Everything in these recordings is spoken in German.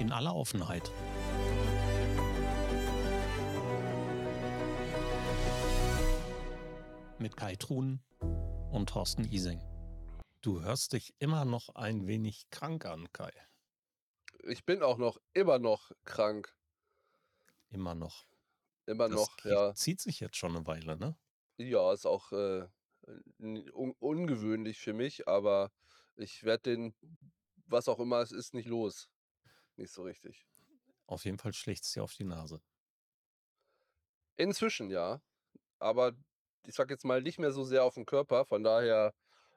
in aller Offenheit. Mit Kai Truhn und Thorsten Ising. Du hörst dich immer noch ein wenig krank an, Kai. Ich bin auch noch immer noch krank. Immer noch. Immer Das noch, ja. zieht sich jetzt schon eine Weile, ne? Ja, ist auch äh, un ungewöhnlich für mich, aber ich werde den, was auch immer es ist, nicht los. Nicht so richtig. Auf jeden Fall schlägt es dir auf die Nase. Inzwischen ja, aber ich sag jetzt mal nicht mehr so sehr auf den Körper, von daher,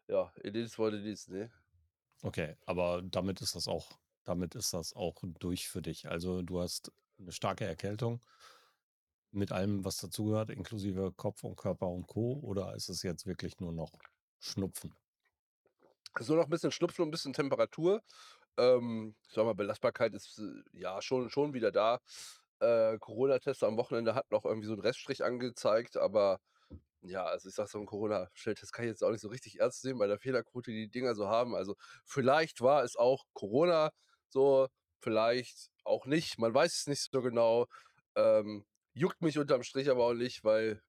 ja, it is what it is, ne? Okay, aber damit ist das auch, damit ist das auch durch für dich. Also du hast eine starke Erkältung mit allem, was dazugehört, inklusive Kopf und Körper und Co. Oder ist es jetzt wirklich nur noch Schnupfen? So noch ein bisschen Schnupfen und ein bisschen Temperatur. Ähm, ich sag mal, Belastbarkeit ist äh, ja schon, schon wieder da. Äh, Corona-Test am Wochenende hat noch irgendwie so einen Reststrich angezeigt, aber ja, also ich sag so, ein Corona-Schnelltest kann ich jetzt auch nicht so richtig ernst nehmen, bei der Fehlerquote, die die Dinger so haben. Also vielleicht war es auch Corona, so, vielleicht auch nicht. Man weiß es nicht so genau. Ähm, juckt mich unterm Strich aber auch nicht, weil,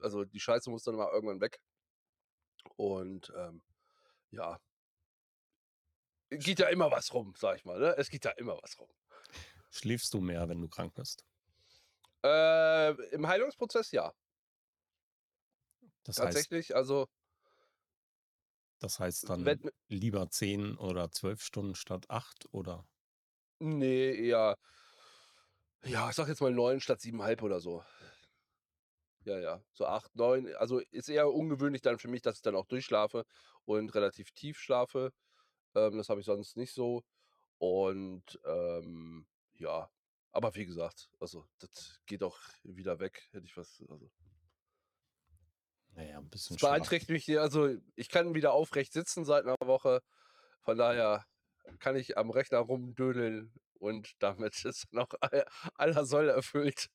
also die Scheiße muss dann mal irgendwann weg. Und ähm, ja, geht ja immer was rum, sag ich mal. Ne? Es geht ja immer was rum. Schläfst du mehr, wenn du krank bist? Äh, Im Heilungsprozess ja. Das heißt, Tatsächlich, also das heißt dann wenn, lieber 10 oder 12 Stunden statt 8 oder? nee, eher, ja, ich sag jetzt mal neun statt siebenhalb oder so. Ja, ja, so acht, neun. Also ist eher ungewöhnlich dann für mich, dass ich dann auch durchschlafe und relativ tief schlafe. Ähm, das habe ich sonst nicht so. Und ähm, ja, aber wie gesagt, also das geht auch wieder weg, hätte ich was. Also Naja, ein bisschen es beeinträchtigt mich, hier, also ich kann wieder aufrecht sitzen seit einer Woche. Von daher kann ich am Rechner rumdödeln und damit ist noch all- aller Soll erfüllt.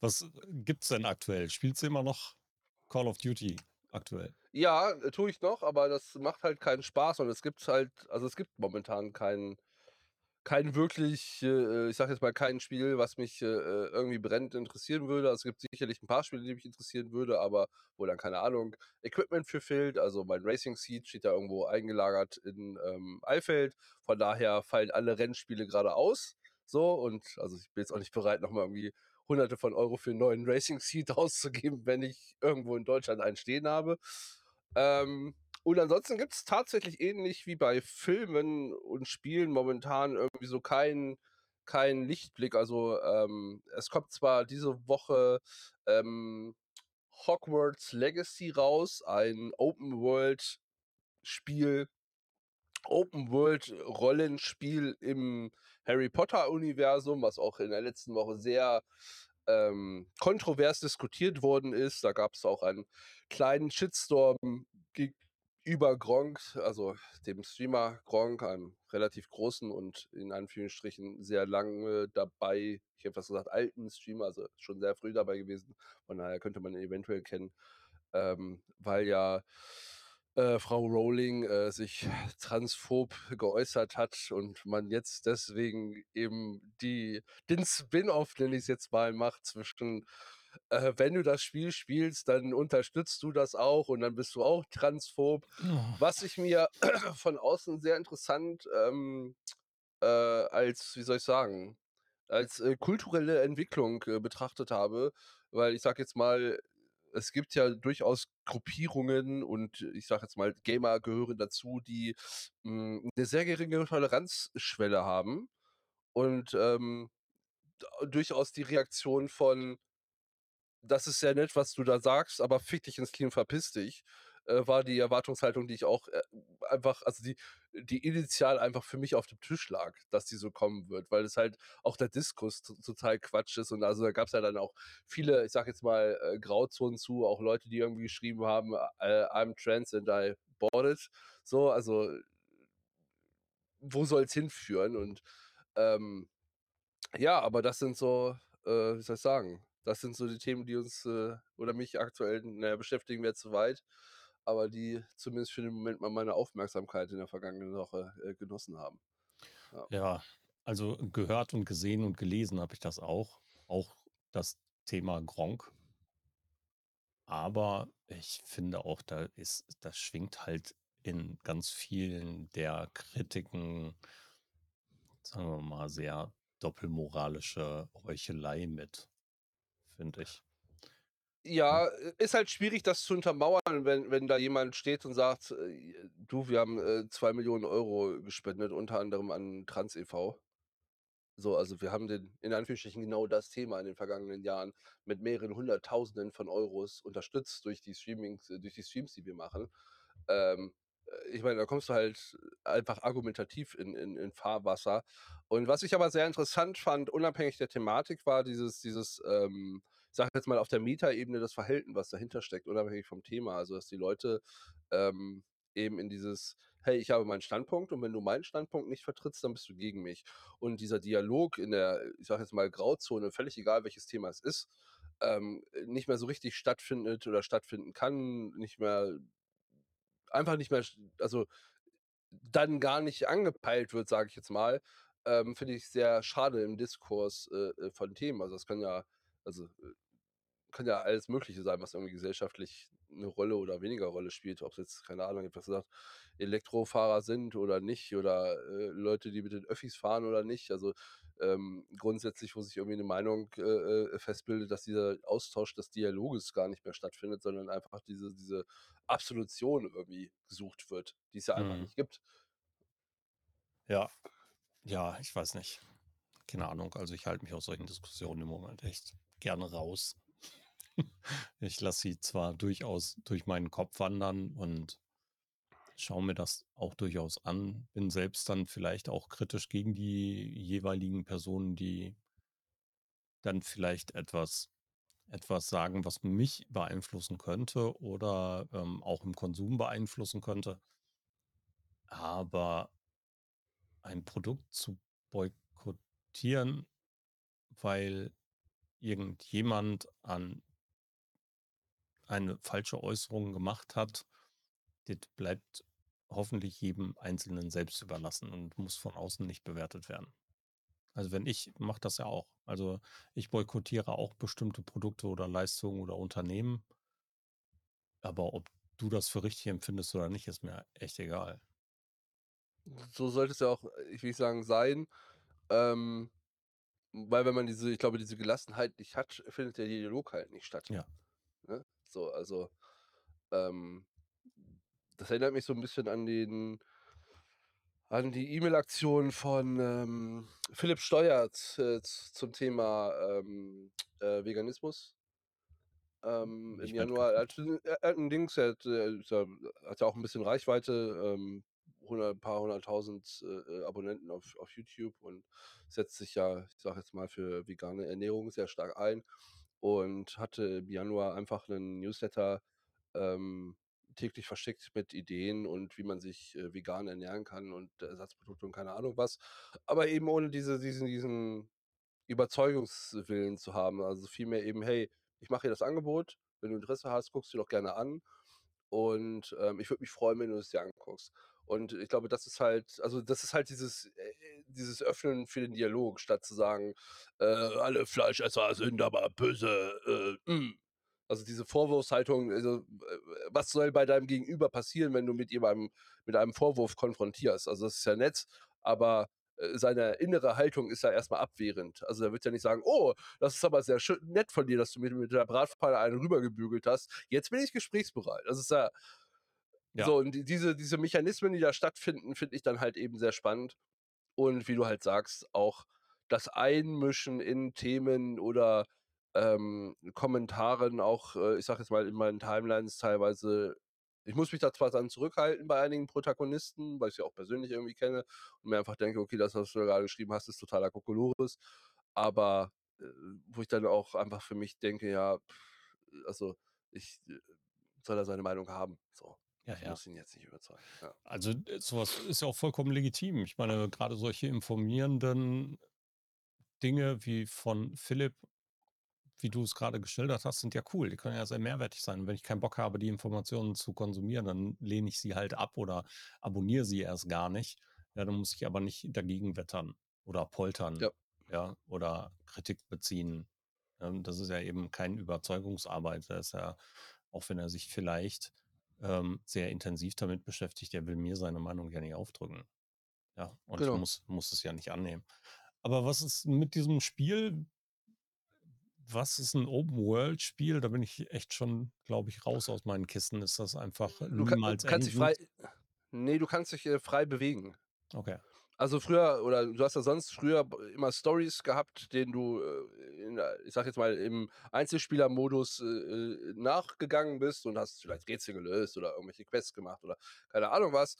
Was gibt's denn aktuell? Spielst du immer noch Call of Duty aktuell? Ja, äh, tue ich noch, aber das macht halt keinen Spaß und es gibt halt, also es gibt momentan keinen, kein wirklich, äh, ich sag jetzt mal kein Spiel, was mich äh, irgendwie brennend interessieren würde. Also es gibt sicherlich ein paar Spiele, die mich interessieren würde, aber wo dann keine Ahnung, Equipment für fehlt. Also mein Racing Seat steht da irgendwo eingelagert in ähm, Eifeld. Von daher fallen alle Rennspiele gerade aus. So und also ich bin jetzt auch nicht bereit, nochmal irgendwie hunderte von Euro für einen neuen Racing Seat auszugeben, wenn ich irgendwo in Deutschland einen stehen habe. Ähm, und ansonsten gibt es tatsächlich ähnlich wie bei Filmen und Spielen momentan irgendwie so keinen kein Lichtblick. Also ähm, es kommt zwar diese Woche ähm, Hogwarts Legacy raus, ein Open World Spiel, Open World Rollenspiel im Harry Potter Universum, was auch in der letzten Woche sehr ähm, kontrovers diskutiert worden ist. Da gab es auch einen kleinen Shitstorm gegenüber Gronk, also dem Streamer Gronk, einem relativ großen und in Anführungsstrichen sehr lange dabei, ich hätte fast gesagt alten Streamer, also schon sehr früh dabei gewesen. Von daher könnte man ihn eventuell kennen, ähm, weil ja äh, Frau Rowling äh, sich transphob geäußert hat und man jetzt deswegen eben die, den Spin-off, nenne ich es jetzt mal, macht zwischen, äh, wenn du das Spiel spielst, dann unterstützt du das auch und dann bist du auch transphob. Oh, Was ich mir von außen sehr interessant ähm, äh, als, wie soll ich sagen, als äh, kulturelle Entwicklung betrachtet habe, weil ich sag jetzt mal, es gibt ja durchaus Gruppierungen und ich sag jetzt mal, Gamer gehören dazu, die mh, eine sehr geringe Toleranzschwelle haben und ähm, durchaus die Reaktion von, das ist ja nett, was du da sagst, aber fick dich ins Knie, verpiss dich, äh, war die Erwartungshaltung, die ich auch äh, einfach, also die, die initial einfach für mich auf dem Tisch lag, dass die so kommen wird, weil es halt auch der Diskurs total Quatsch ist und also da gab es ja dann auch viele, ich sag jetzt mal, äh, Grauzonen zu, auch Leute, die irgendwie geschrieben haben, äh, I'm trans and I bought it, so, also wo soll es hinführen und ähm, ja, aber das sind so, äh, wie soll ich sagen, das sind so die Themen, die uns äh, oder mich aktuell, naja, beschäftigen wir zu weit, aber die zumindest für den Moment mal meine Aufmerksamkeit in der vergangenen Woche äh, genossen haben. ja, Also, gehört und gesehen und gelesen habe ich das auch. Auch das Thema Gronkh. Aber ich finde auch, da ist das schwingt halt in ganz vielen der Kritiken sagen wir mal, sehr doppelmoralische Heuchelei mit, finde ich. Ja. Äh, ist halt schwierig, das zu untermauern, wenn wenn da jemand steht und sagt: „Äh, du, wir haben, äh, 2.000.000 € gespendet, unter anderem an Trans e.V.“ So, also, wir haben den in Anführungsstrichen genau das Thema in den vergangenen Jahren mit mehreren Hunderttausenden von Euros unterstützt durch die Streamings durch die Streams, die wir machen. Ähm, äh, ich meine, da kommst du halt einfach argumentativ in in in Fahrwasser. Und was ich aber sehr interessant fand, unabhängig der Thematik, war dieses dieses, ähm, sage jetzt mal auf der Metaebene das Verhalten, was dahinter steckt, unabhängig vom Thema. Also, dass die Leute, ähm, eben in dieses: „Hey, ich habe meinen Standpunkt und wenn du meinen Standpunkt nicht vertrittst, dann bist du gegen mich.“ Und dieser Dialog in der, ich sage jetzt mal, Grauzone, völlig egal, welches Thema es ist, ähm, nicht mehr so richtig stattfindet oder stattfinden kann, nicht mehr einfach nicht mehr also, dann gar nicht angepeilt wird, sage ich jetzt mal, ähm, finde ich sehr schade im Diskurs, äh, äh, von Themen. Also, das kann ja also, äh, kann ja alles Mögliche sein, was irgendwie gesellschaftlich 'ne Rolle oder weniger Rolle spielt. Ob's jetzt, keine Ahnung, habe gesagt, Elektrofahrer sind oder nicht oder, äh, Leute, die mit den Öffis fahren oder nicht. Also, ähm, grundsätzlich, wo sich irgendwie 'ne Meinung, äh, äh, festbildet, dass dieser Austausch des Dialoges gar nicht mehr stattfindet, sondern einfach diese diese Absolution irgendwie gesucht wird, die es ja einfach Mhm. nicht gibt. Ja. Ja, ich weiß nicht. Keine Ahnung. Also, ich halte mich aus solchen Diskussionen im Moment echt gerne raus. Ich lasse sie zwar durchaus durch meinen Kopf wandern und schaue mir das auch durchaus an, bin selbst dann vielleicht auch kritisch gegen die jeweiligen Personen, die dann vielleicht etwas etwas sagen, was mich beeinflussen könnte oder, ähm, auch im Konsum beeinflussen könnte. Aber ein Produkt zu boykottieren, weil irgendjemand an eine falsche Äußerung gemacht hat, das bleibt hoffentlich jedem Einzelnen selbst überlassen und muss von außen nicht bewertet werden. Also, wenn ich mache das ja auch. Also, ich boykottiere auch bestimmte Produkte oder Leistungen oder Unternehmen. Aber ob du das für richtig empfindest oder nicht, ist mir echt egal. So sollte es ja auch, äh, ich will sagen, sein. Ähm, weil wenn man diese ich glaube, diese Gelassenheit nicht hat, findet der Dialog halt nicht statt, Ja. ne? So, also, ähm, das erinnert mich so 'n bisschen an den an die E-Mail-Aktion von, ähm, Philipp Steuert, äh, zum Thema, ähm, äh, Veganismus. Ähm, im Januar. Er mitgekriegt. hat er hat 'n Dings, er hat, äh, ist ja hat ja auch 'n bisschen Reichweite, hundert paar 100.000, äh, äh, Abonnenten auf auf YouTube und setzt sich ja, ich sage jetzt mal, für vegane Ernährung sehr stark ein und hatte im Januar einfach 'nen Newsletter, ähm, täglich verschickt mit Ideen und wie man sich, äh, vegan ernähren kann und Ersatzprodukte und keine Ahnung was. Aber eben ohne diese diesen diesen Überzeugungswillen zu haben. Also, vielmehr eben: „Hey, ich mache dir das Angebot. Wenn du Interesse hast, guck's dir doch gerne an. Und, ähm, ich würde mich freuen, wenn du es dir anguckst.“ Und ich glaube, das ist halt also, das ist halt dieses äh, dieses Öffnen für den Dialog, statt zu sagen, äh: „Alle Fleischesser sind aber böse, äh, hm.“ Also, diese Vorwurfshaltung, also, äh, was soll bei deinem Gegenüber passieren, wenn du mit jemandem mit einem Vorwurf konfrontierst? Also, das ist ja nett, aber, äh, seine innere Haltung ist ja erst mal abwehrend. Also, er wird ja nicht sagen: „Oh, das ist aber sehr nett von dir, dass du mir mit der Bratpfanne einen rübergebügelt hast. Jetzt bin ich gesprächsbereit.“ Das ist ja Ja. so, und die diese diese Mechanismen, die da stattfinden, finde ich dann halt eben sehr spannend. Und wie du halt sagst, auch das Einmischen in Themen oder, ähm, Kommentaren auch, äh, ich sage jetzt mal, in meinen Timelines teilweise ich muss mich da zwar dann zurückhalten bei einigen Protagonisten, weil ich sie auch persönlich irgendwie kenne und mir einfach denke: „Okay, das, was du da grade geschrieben hast, ist totaler Kokolores.“ Aber, äh, wo ich dann auch einfach für mich denke: „Ja, also, ich äh, soll er seine Meinung haben, so. Ja, Ich ja. muss ihn jetzt nicht überzeugen.“ Ja. Also, äh, so was ist ja auch vollkommen legitim. Ich meine, grade solche informierenden Dinge wie von Philipp, wie du es grade geschildert hast, sind ja cool. Die können ja sehr mehrwertig sein. Und wenn ich keinen Bock habe, die Informationen zu konsumieren, dann lehne ich sie halt ab oder abonniere sie erst gar nicht. Ja, dann muss ich aber nicht dagegen wettern oder poltern, Ja. ja, oder Kritik beziehen. Ähm, das ist ja eben kein Überzeugungsarbeit. Das ist ja, auch wenn er sich vielleicht ähm, sehr intensiv damit beschäftigt, der will mir seine Meinung ja nicht aufdrücken. Ja, und ich Genau. muss, muss es ja nicht annehmen. Aber was ist mit diesem Spiel? Was ist ein Open-World-Spiel? Da bin ich echt schon, glaube ich, raus aus meinen Kisten. Ist das einfach Du ka niemals kannst dich frei endend? ne, du kannst dich, äh, frei bewegen. Okay. Also, früher oder du hast ja sonst früher immer Storys gehabt, denen du, äh, in der ich sage jetzt mal, im Einzelspielermodus, äh, äh, nachgegangen bist und hast vielleicht Rätsel gelöst oder irgendwelche Quests gemacht oder keine Ahnung was.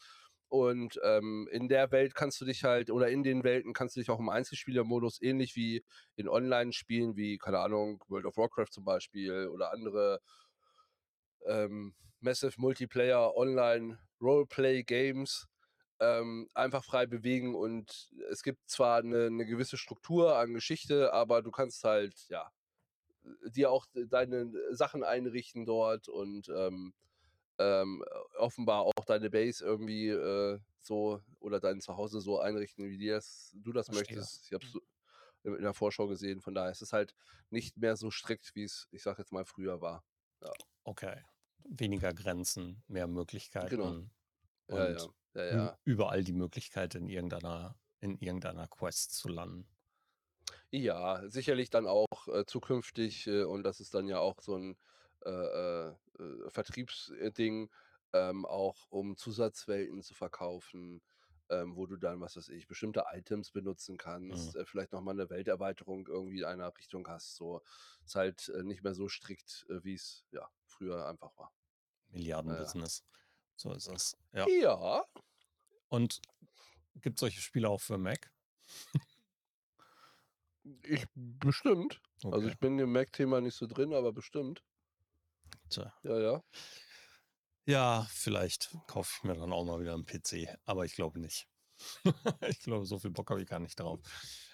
Und, ähm, in der Welt kannst du dich halt oder in den Welten kannst du dich auch im Einzelspielermodus ähnlich wie in Online-Spielen wie, keine Ahnung, World of Warcraft zum Beispiel oder andere ähm, Massive Multiplayer Online Roleplay Games, ähm, einfach frei bewegen und es gibt zwar 'ne 'ne gewisse Struktur an Geschichte, aber du kannst halt, ja, äh, dir auch deine Sachen einrichten dort und, ähm, ähm, offenbar auch deine Base irgendwie, äh, so oder dein Zuhause so einrichten, wie dir das du das Verstehe. möchtest. Ich habe es so in der Vorschau gesehen, von daher ist es halt nicht mehr so strikt, wie's, ich sage jetzt mal, früher war. Ja. Okay. Weniger Grenzen, mehr Genau. Möglichkeiten Ja, ja. Ja, ja. überall die Möglichkeit, in irgendeiner in irgendeiner Quest zu landen. Ja, sicherlich dann auch, äh, zukünftig, äh, und das ist dann ja auch so 'n, äh, äh, äh, Vertriebs äh, Ding, ähm, auch um Zusatzwelten zu verkaufen, ähm, wo du dann, was weiß ich, bestimmte Items benutzen Mhm. kannst, äh, vielleicht noch mal 'ne Welterweiterung irgendwie in einer Richtung hast, so. Ist halt, äh, nicht mehr so strikt, äh, wie's, ja, früher einfach war. Milliardenbusiness. So ist es, ja. Ja. Und gibt's solche Spiele auch für Mac? Ich bestimmt. Also, Okay. ich bin im Mac-Thema nicht so drin, aber bestimmt. Tja. Ja, ja. Ja, vielleicht kaufe ich mir dann auch mal wieder 'n PC, aber ich glaube nicht. Ich glaube, so viel Bock habe ich gar nicht drauf.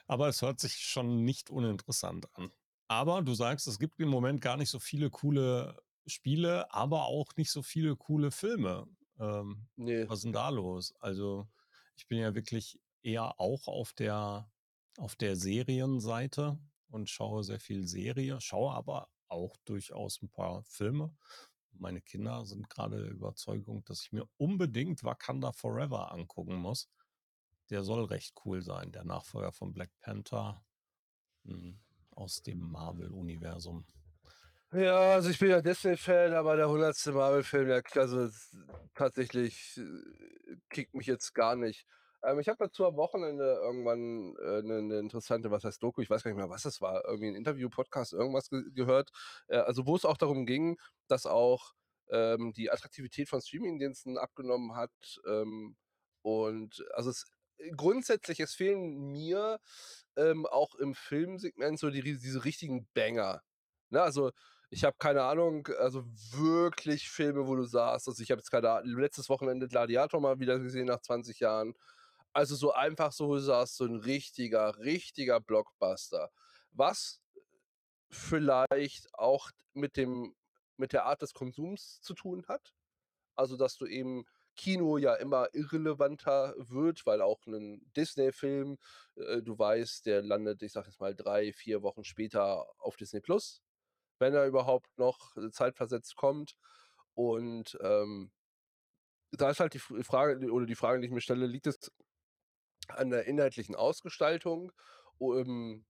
Aber es hört sich schon nicht uninteressant an. Aber du sagst, es gibt im Moment gar nicht so viele coole Spiele, aber auch nicht so viele coole Filme. Ähm, Ne. was ist 'n da los? Also, ich bin ja wirklich eher auch auf der auf der Serienseite und schaue sehr viel Serie, schaue aber auch durchaus 'n paar Filme. Meine Kinder sind grade der Überzeugung, dass ich mir unbedingt „Wakanda Forever“ angucken muss. Der soll recht cool sein, der Nachfolger von Black Panther, hm, aus dem Marvel-Universum. Ja, also, ich bin ja Disney-Fan, aber der 100. Marvel-Film, der also, tatsächlich, äh, kickt mich jetzt gar nicht. Ähm, ich habe dazu am Wochenende irgendwann, äh, 'ne 'ne interessante was heißt Doku, ich weiß gar nicht mehr, was es war, irgendwie 'n Interview, Podcast, irgendwas ge gehört, äh, also, wo es auch darum ging, dass auch, ähm, die Attraktivität von Streamingdiensten abgenommen hat, ähm, und also, es grundsätzlich, es fehlen mir, ähm, auch im Filmsegment so die diese richtigen Banger, ne? Also, ich habe keine Ahnung, also, wirklich Filme, wo du sagst also, ich habe jetzt Ah letztes Wochenende „Gladiator“ mal wieder gesehen nach 20 Jahren. Also, so einfach so, wo du sagst, so 'n richtiger, richtiger Blockbuster. Was vielleicht auch mit dem mit der Art des Konsums zu tun hat. Also, dass du eben Kino ja immer irrelevanter wird, weil auch 'nen Disney-Film, äh, du weißt, der landet, ich sage jetzt mal 3, 4 Wochen später auf Disney+, wenn er überhaupt noch, äh, zeitversetzt kommt. Und, ähm da ist halt die Frage oder die Frage, die ich mir stelle, liegt es an der inhaltlichen Ausgestaltung? Ähm,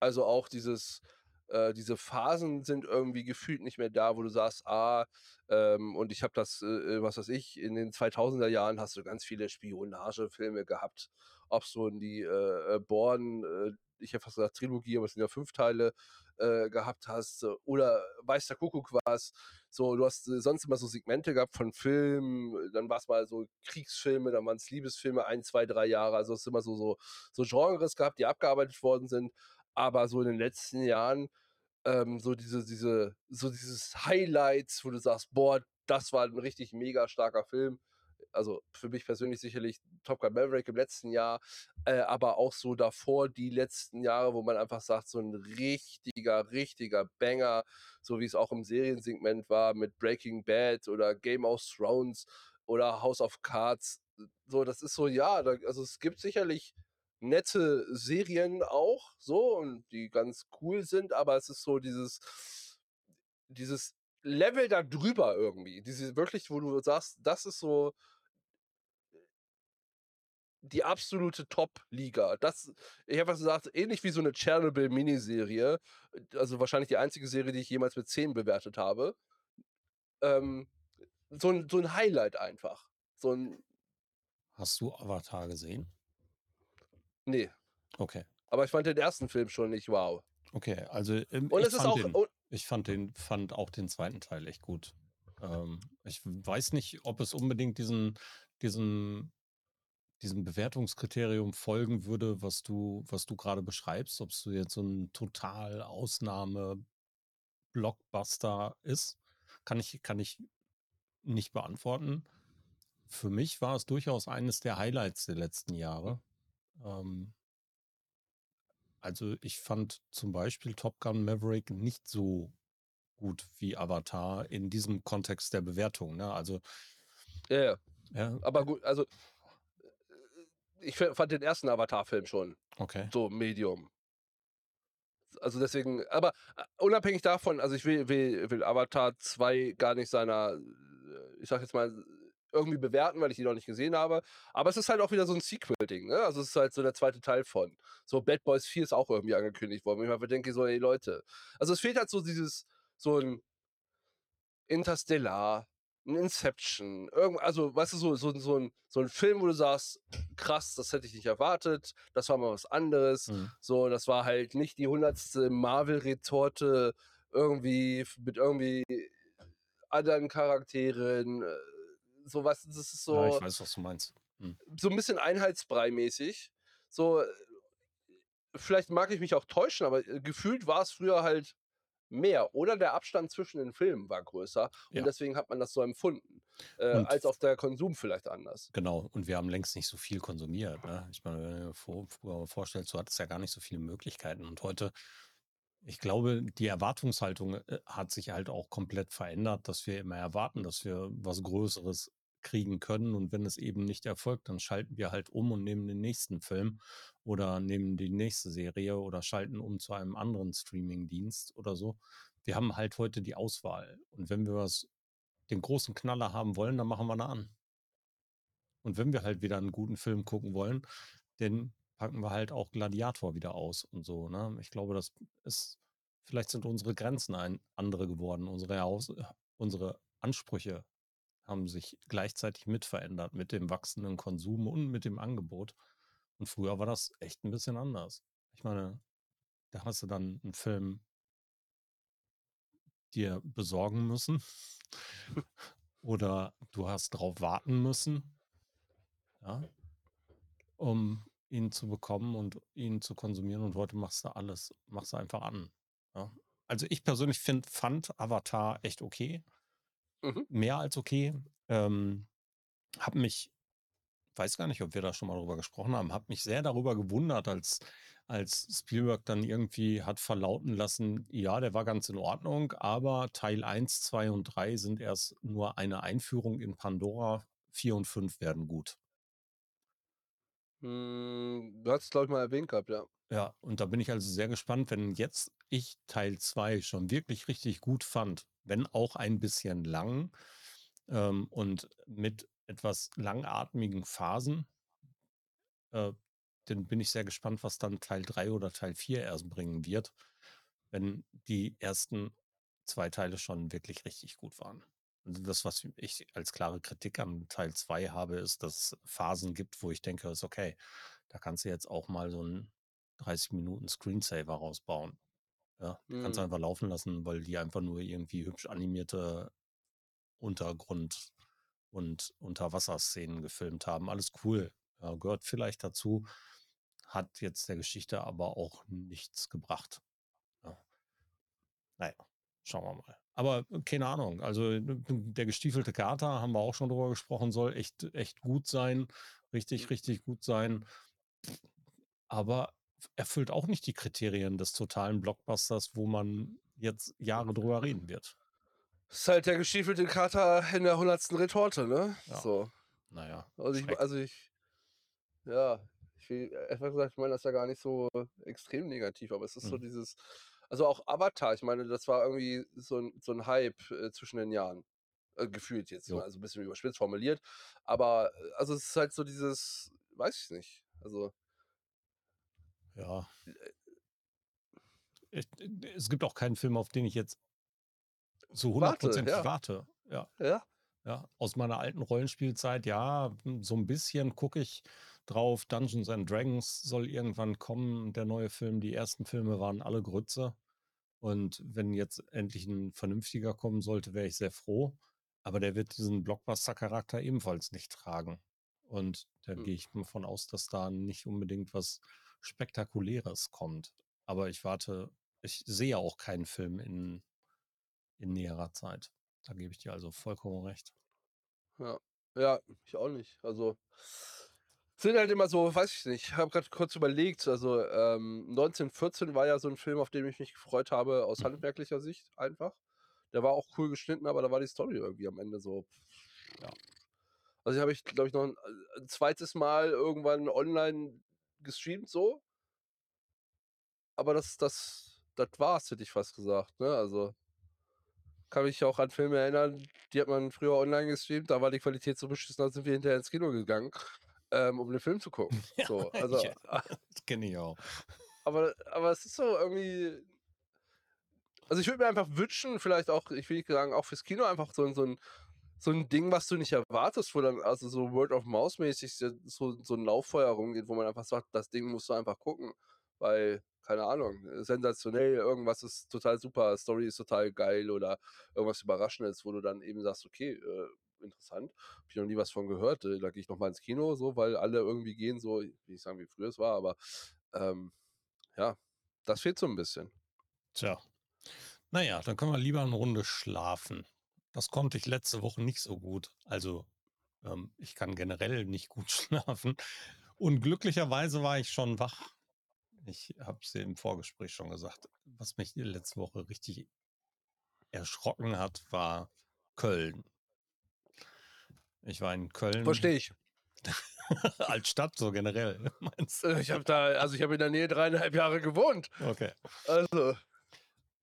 also, auch dieses äh, diese Phasen sind irgendwie gefühlt nicht mehr da, wo du sagst: „Ah“ ähm, und ich habe das, äh, äh, was weiß ich, in den 2000er Jahren hast du ganz viele Spionagefilme gehabt. Ob so in die, äh, äh, Bourne äh, ich hätte fast gesagt Trilogie, aber es sind ja 5 Teile, äh, gehabt hast oder weiß der Kuckuck was. So, du hast, äh, sonst immer so Segmente gehabt von Filmen, dann war's mal so Kriegsfilme, dann waren's Liebesfilme 1, 2, 3 Jahre. Also, hast immer so so so Genres gehabt, die abgearbeitet worden sind. Aber so in den letzten Jahren, ähm, so diese diese so dieses Highlights, wo du sagst: „Boah, das war 'n richtig mega starker Film.“ Also, für mich persönlich sicherlich „Top Gun: Maverick“ im letzten Jahr, äh, aber auch so davor die letzten Jahre, wo man einfach sagt, so 'n richtiger, richtiger Banger, so wie's auch im Seriensegment war mit „Breaking Bad“ oder „Game of Thrones“ oder „House of Cards“. So, das ist so ja, da also, es gibt sicherlich nette Serien auch so und die ganz cool sind, aber es ist so dieses dieses Level da drüber irgendwie. Diese wirklich, wo du sagst, das ist so die absolute Top-Liga. Das ich habe was gesagt, ähnlich wie so 'ne Tschernobyl-Miniserie, also wahrscheinlich die einzige Serie, die ich jemals mit 10 bewertet habe. Ähm, so 'n so 'n Highlight einfach. So 'n Hast du Avatar gesehen? Ne. Okay. Aber ich fand den 1. Film schon nicht wow. Okay, also, ähm, Und ich es ist fand auch den ich fand den fand auch den 2. Teil echt gut. Ähm, ich weiß nicht, ob es unbedingt diesen diesen diesem Bewertungskriterium folgen würde, was du was du grade beschreibst, ob's so jetzt so 'n total Ausnahme-Blockbuster ist, kann ich kann ich nicht beantworten. Für mich war es durchaus eines der Highlights der letzten Jahre. Ähm also, ich fand zum Beispiel Top Gun: Maverick nicht so gut wie Avatar in diesem Kontext der Bewertung, ne? Also Ja, ja. ja, Aber äh gut, also, ich fand den 1. Avatar-Film schon Okay. so medium. Also, deswegen aber, äh, unabhängig davon, also, ich will will will Avatar 2 gar nicht seiner äh, ich sage jetzt mal, irgendwie bewerten, weil ich ihn noch nicht gesehen habe. Aber es ist halt auch wieder so 'n Sequel-Ding, ne? Also, es ist halt so der 2. Teil von. So Bad Boys 4 ist auch irgendwie angekündigt worden, wo ich mir denke so: „Ey Leute.“ Also, es fehlt halt so dieses so 'n Interstellar, 'n Inception, irgend also, weißt du, so so so 'n so 'n Film, wo du sagst: „Krass, das hätte ich nicht erwartet. Das war mal was anderes.“ Mhm. So, das war halt nicht die 100. Marvel-Retorte irgendwie mit irgendwie anderen Charakteren, äh, so was das ist Ja, ich so weiß, was du meinst. Mhm. so 'n bisschen Einheitsbrei-mäßig. So, äh, vielleicht mag ich mich auch täuschen, aber, äh, gefühlt war es früher halt mehr oder der Abstand zwischen den Filmen war größer und Ja. deswegen hat man das so empfunden, äh, als f auch der Konsum vielleicht anders. Genau, und wir haben längst nicht so viel konsumiert, ne? Ich meine, wenn du dir vor früher vorstellst, du hattest ja gar nicht so viele Möglichkeiten und heute ich glaube, die Erwartungshaltung, äh, hat sich halt auch komplett verändert, dass wir immer erwarten, dass wir was Größeres kriegen können und wenn es eben nicht erfolgt, dann schalten wir halt um und nehmen den nächsten Film oder nehmen die nächste Serie oder schalten um zu einem anderen Streamingdienst oder so. Wir haben halt heute die Auswahl und wenn wir was den großen Knaller haben wollen, dann machen wir ihn an. Und wenn wir halt wieder 'n guten Film gucken wollen, dann packen wir halt auch Gladiator wieder aus und so, ne? Ich glaube, das ist vielleicht sind unsere Grenzen ein andere geworden. Unsere unsere Ansprüche haben sich gleichzeitig mit verändert mit dem wachsenden Konsum und mit dem Angebot. Und früher war das echt 'n bisschen anders. Ich meine, da hast du dann 'n Film dir besorgen müssen oder du hast drauf warten müssen ja um ihn zu bekommen und ihn zu konsumieren und heute machst du alles machst du einfach an, ja? Also, ich persönlich finde fand Avatar echt okay Mhm. mehr als okay. Ähm, habe mich weiß gar nicht, ob wir da schon mal drüber gesprochen haben, habe mich sehr darüber gewundert, als als Spielberg dann irgendwie hat verlauten lassen: „Ja, der war ganz in Ordnung, aber Teil 1, 2 und 3 sind erst nur eine Einführung in Pandora. 4 und 5 werden gut.“ Hm, du hattest es, glaube ich, mal erwähnt gehabt, ja. Ja, und da bin ich also sehr gespannt, wenn jetzt ich Teil 2 schon wirklich richtig gut fand, wenn auch ein bisschen lang, ähm, und mit etwas langatmigen Phasen äh, dann bin ich sehr gespannt, was dann Teil 3 oder Teil 4 erst bringen wird, wenn die ersten 2 Teile schon wirklich richtig gut waren. Also, das, was ich als klare Kritik an Teil 2 habe, ist, dass es Phasen gibt, wo ich denke: „Ist okay, da kannst du jetzt auch mal so 'n 30 Minuten Screensaver rausbauen.“ Ja, die kannst du Mhm. einfach laufen lassen, weil die einfach nur irgendwie hübsch animierte Untergrund und Unterwasserszenen gefilmt haben. Alles cool, ja, gehört vielleicht dazu, hat jetzt der Geschichte aber auch nichts gebracht, ja. Na ja, schauen wir mal. Aber keine Ahnung, also, d der Gestiefelte Kater, haben wir auch schon drüber gesprochen, soll echt echt gut sein, richtig, Hm. richtig gut sein. Aber erfüllt auch nicht die Kriterien des totalen Blockbusters, wo man jetzt Jahre drüber reden wird. Ist halt der Gestiefelte Kater in der 100. Retorte, ne? Ja, So. na ja, Also, ich also, ich ja, ich will ehrlich gesagt, ich meine das ja gar nicht so extrem negativ, aber es ist so Mhm. dieses also auch Avatar, ich meine, das war irgendwie so 'n so 'n Hype, äh, zwischen den Jahren. Äh, gefühlt jetzt Jo. mal so 'n bisschen überspitzt formuliert. Aber, äh, also es ist halt so dieses weiß ich nicht. Also Ja. Äh Es gibt auch keinen Film, auf den ich jetzt so Warte, hundertprozentig ja. warte. Ja. Ja. Ja, aus meiner alten Rollenspielzeit, ja, hm, so 'n bisschen gucke ich drauf. Dungeons& and Dragons soll irgendwann kommen, der neue Film. Die ersten Filme waren alle Grütze. Und wenn jetzt endlich 'n vernünftiger kommen sollte, wäre ich sehr froh. Aber der wird diesen Blockbuster-Charakter ebenfalls nicht tragen. Und da Hm. gehe ich mal von aus, dass da nicht unbedingt was Spektakuläres kommt. Aber ich warte ich sehe auch keinen Film in in näherer Zeit. Da gebe ich dir also vollkommen recht. Ja. Ja, ich auch nicht. Also sind halt immer so weiß ich nicht, ich habe grad kurz überlegt, also, ähm, „1914“ war ja so 'n Film, auf den ich mich gefreut habe aus Mhm. handwerklicher Sicht einfach. Der war auch cool geschnitten, aber da war die Story irgendwie am Ende so Ja. Also, habe ich, glaube ich, noch 'n äh, 'n 2. Mal irgendwann online gestreamt so. Aber das das das war's, hätte ich fast gesagt, ne? Also kann mich auch an Filme erinnern, die hat man früher online gestreamt, da war die Qualität so beschissen, da sind wir hinterher ins Kino gegangen, ähm, um den Film zu gucken. Ja, So, also erinnere das kenne ich auch. aber aber es ist so irgendwie also, ich würde mir einfach wünschen, vielleicht auch ich will nicht sagen, auch fürs Kino einfach so so 'n so 'n Ding, was du nicht erwartest, wo dann also so Word of Mouth mäßig so so 'n Lauffeuer rumgeht, wo man einfach sagt: „Das Ding musst du einfach gucken“, weil, keine Ahnung, sensationell, irgendwas ist total super, Story ist total geil oder irgendwas Überraschendes, wo du dann eben sagst: „Okay, äh, interessant, habe ich noch nie was von gehört, äh, da gehe ich noch mal ins Kino“, so, weil alle irgendwie gehen so ich will nicht sagen, wie früher es war, aber, ähm, ja, das fehlt so 'n bisschen. Tja. Na ja, dann können wir lieber 'ne Runde schlafen. Das konnte ich letzte Woche nicht so gut. Also, ähm, ich kann generell nicht gut schlafen und glücklicherweise war ich schon wach. Ich habe es im Vorgespräch schon gesagt. Was mich letzte Woche richtig erschrocken hat, war Köln. Ich war in Köln Verstehe ich. als Stadt so generell, meinst Äh, ich habe da also, ich habe in der Nähe 3 1/2 Jahre gewohnt. Okay. Also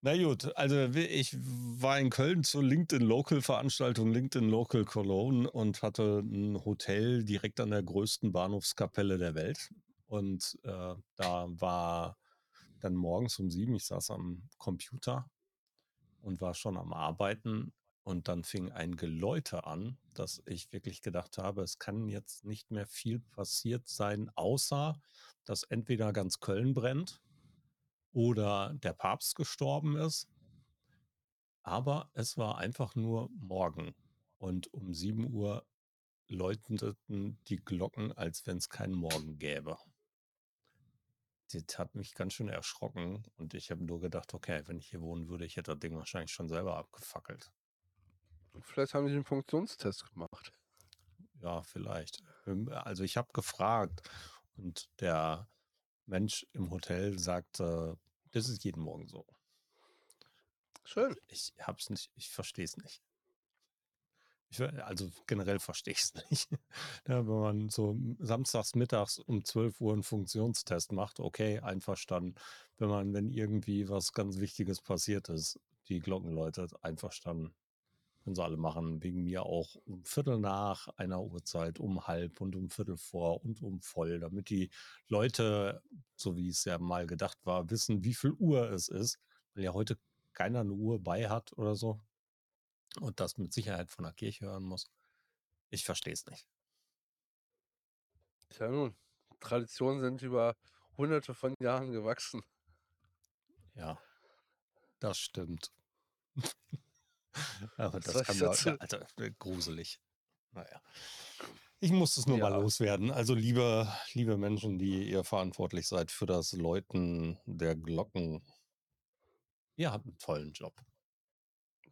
Na gut, also ich war in Köln zur LinkedIn Local Veranstaltung, LinkedIn Local Cologne und hatte 'n Hotel direkt an der größten Bahnhofskapelle der Welt. Und, äh, da war dann morgens um 7 ich saß am Computer und war schon am Arbeiten und dann fing ein Geläute an, dass ich wirklich gedacht habe, es kann jetzt nicht mehr viel passiert sein, außer dass entweder ganz Köln brennt oder der Papst gestorben ist. Aber es war einfach nur morgen und um 7:00 läuteten die Glocken, als wenn's keinen Morgen gäbe. Das hat mich ganz schön erschrocken und ich habe nur gedacht: „Okay, wenn ich hier wohnen würde, ich hätte das Ding wahrscheinlich schon selber abgefackelt.“ Vielleicht haben die 'n Funktionstest gemacht. Ja, vielleicht. Ähm, also, ich habe gefragt und der Mensch im Hotel sagte: „Das ist jeden Morgen so.“ Schön. Ich habe es nicht ich verstehe es nicht. Ich also, generell verstehe ich's nicht. Ja, wenn man so samstags mittags um 12:00 'n Funktionstest macht, okay, einverstanden. Wenn man wenn irgendwie was ganz Wichtiges passiert ist, die Glocken läutet, einverstanden. Können sie alle machen, wegen mir auch um 1/4 nach einer Uhrzeit, um 1/2 und um 1/4 vor und um voll, damit die Leute, so wie es ja mal gedacht war, wissen, wie viel Uhr es ist, weil ja heute keiner 'ne Uhr bei hat oder so und das mit Sicherheit von der Kirche hören muss. Ich verstehe es nicht. Tja nun, Traditionen sind über Hunderte von Jahren gewachsen. Ja. Das stimmt. Aber das ich kann mir dazu Alter, gruselig. Na ja. Ich musste es nur mal Ja. loswerden. Also, liebe liebe Menschen, die ihr verantwortlich seid für das Läuten der Glocken ihr habt 'n tollen Job.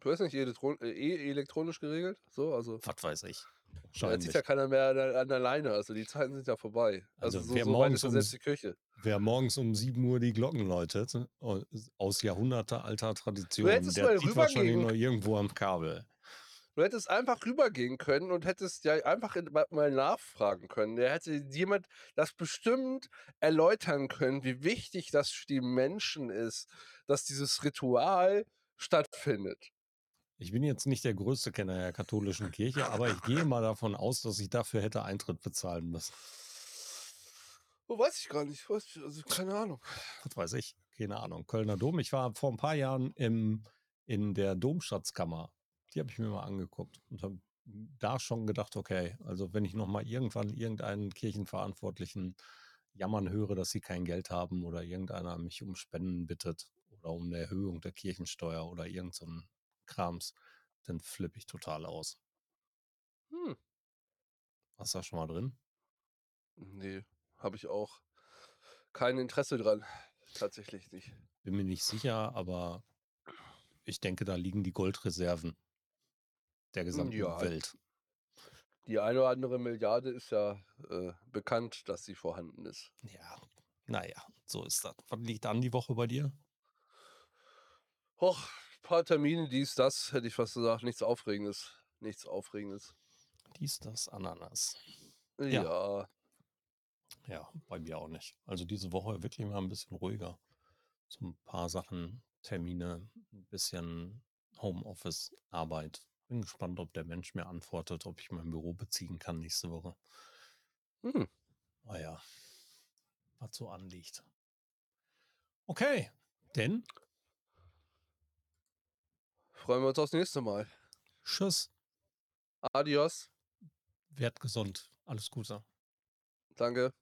Du hast nicht elektron äh, eh elektronisch geregelt, so, also Was weiß ich. Ja, jetzt zieht ja keiner mehr an der an der Leine, also die Zeiten sind ja vorbei. Also, Also, so wer so weit ist morgens um selbst die Kirche. Wer morgens um 7:00 die Glocken läutet, au aus jahrhundertealter Tradition, der zieht wahrscheinlich noch k irgendwo am Kabel. Du hättest einfach rübergehen können und hättest ja einfach in ma mal nachfragen können. Da hätte jemand das bestimmt erläutern können, wie wichtig das für die Menschen ist, dass dieses Ritual stattfindet. Ich bin jetzt nicht der größte Kenner der katholischen Kirche, aber ich gehe mal davon aus, dass ich dafür hätte Eintritt bezahlen müssen. Oh, weiß ich gar nicht. Weiß ich also, keine Ahnung. Was weiß ich? Keine Ahnung. Kölner Dom. Ich war vor 'n paar Jahren im in der Domschatzkammer. Die habe ich mir mal angeguckt und habe da schon gedacht: „Okay, also, wenn ich noch mal irgendwann irgendeinen Kirchenverantwortlichen jammern höre, dass sie kein Geld haben oder irgendeiner mich um Spenden bittet oder um 'ne Erhöhung der Kirchensteuer oder irgend so 'n Krams, dann flippe ich total aus.“ Hm. Warst du da schon mal drin? Ne, habe ich auch kein Interesse dran. Tatsächlich nicht. Bin mir nicht sicher, aber ich denke, da liegen die Goldreserven der Hm, gesamten ja. Welt. Die eine oder andere Milliarde ist ja, äh, bekannt, dass sie vorhanden ist. Ja, na ja, so ist das. Was liegt an die Woche bei dir? Och, paar Termine, dies, das, hätte ich fast gesagt. Nichts Aufregendes. Nichts Aufregendes. Dies, das, Ananas. Ja. Ja. Ja, bei mir auch nicht. Also, diese Woche wirklich mal 'n bisschen ruhiger. So 'n paar Sachen, Termine, 'n bisschen Homeoffice, Arbeit. Bin gespannt, ob der Mensch mir antwortet, ob ich mein Büro beziehen kann nächste Woche. Hm. Na ja. Was so anliegt. Okay, denn Freuen wir uns aufs nächste Mal. Tschüss. Adios. Werd gesund. Alles Gute. Danke.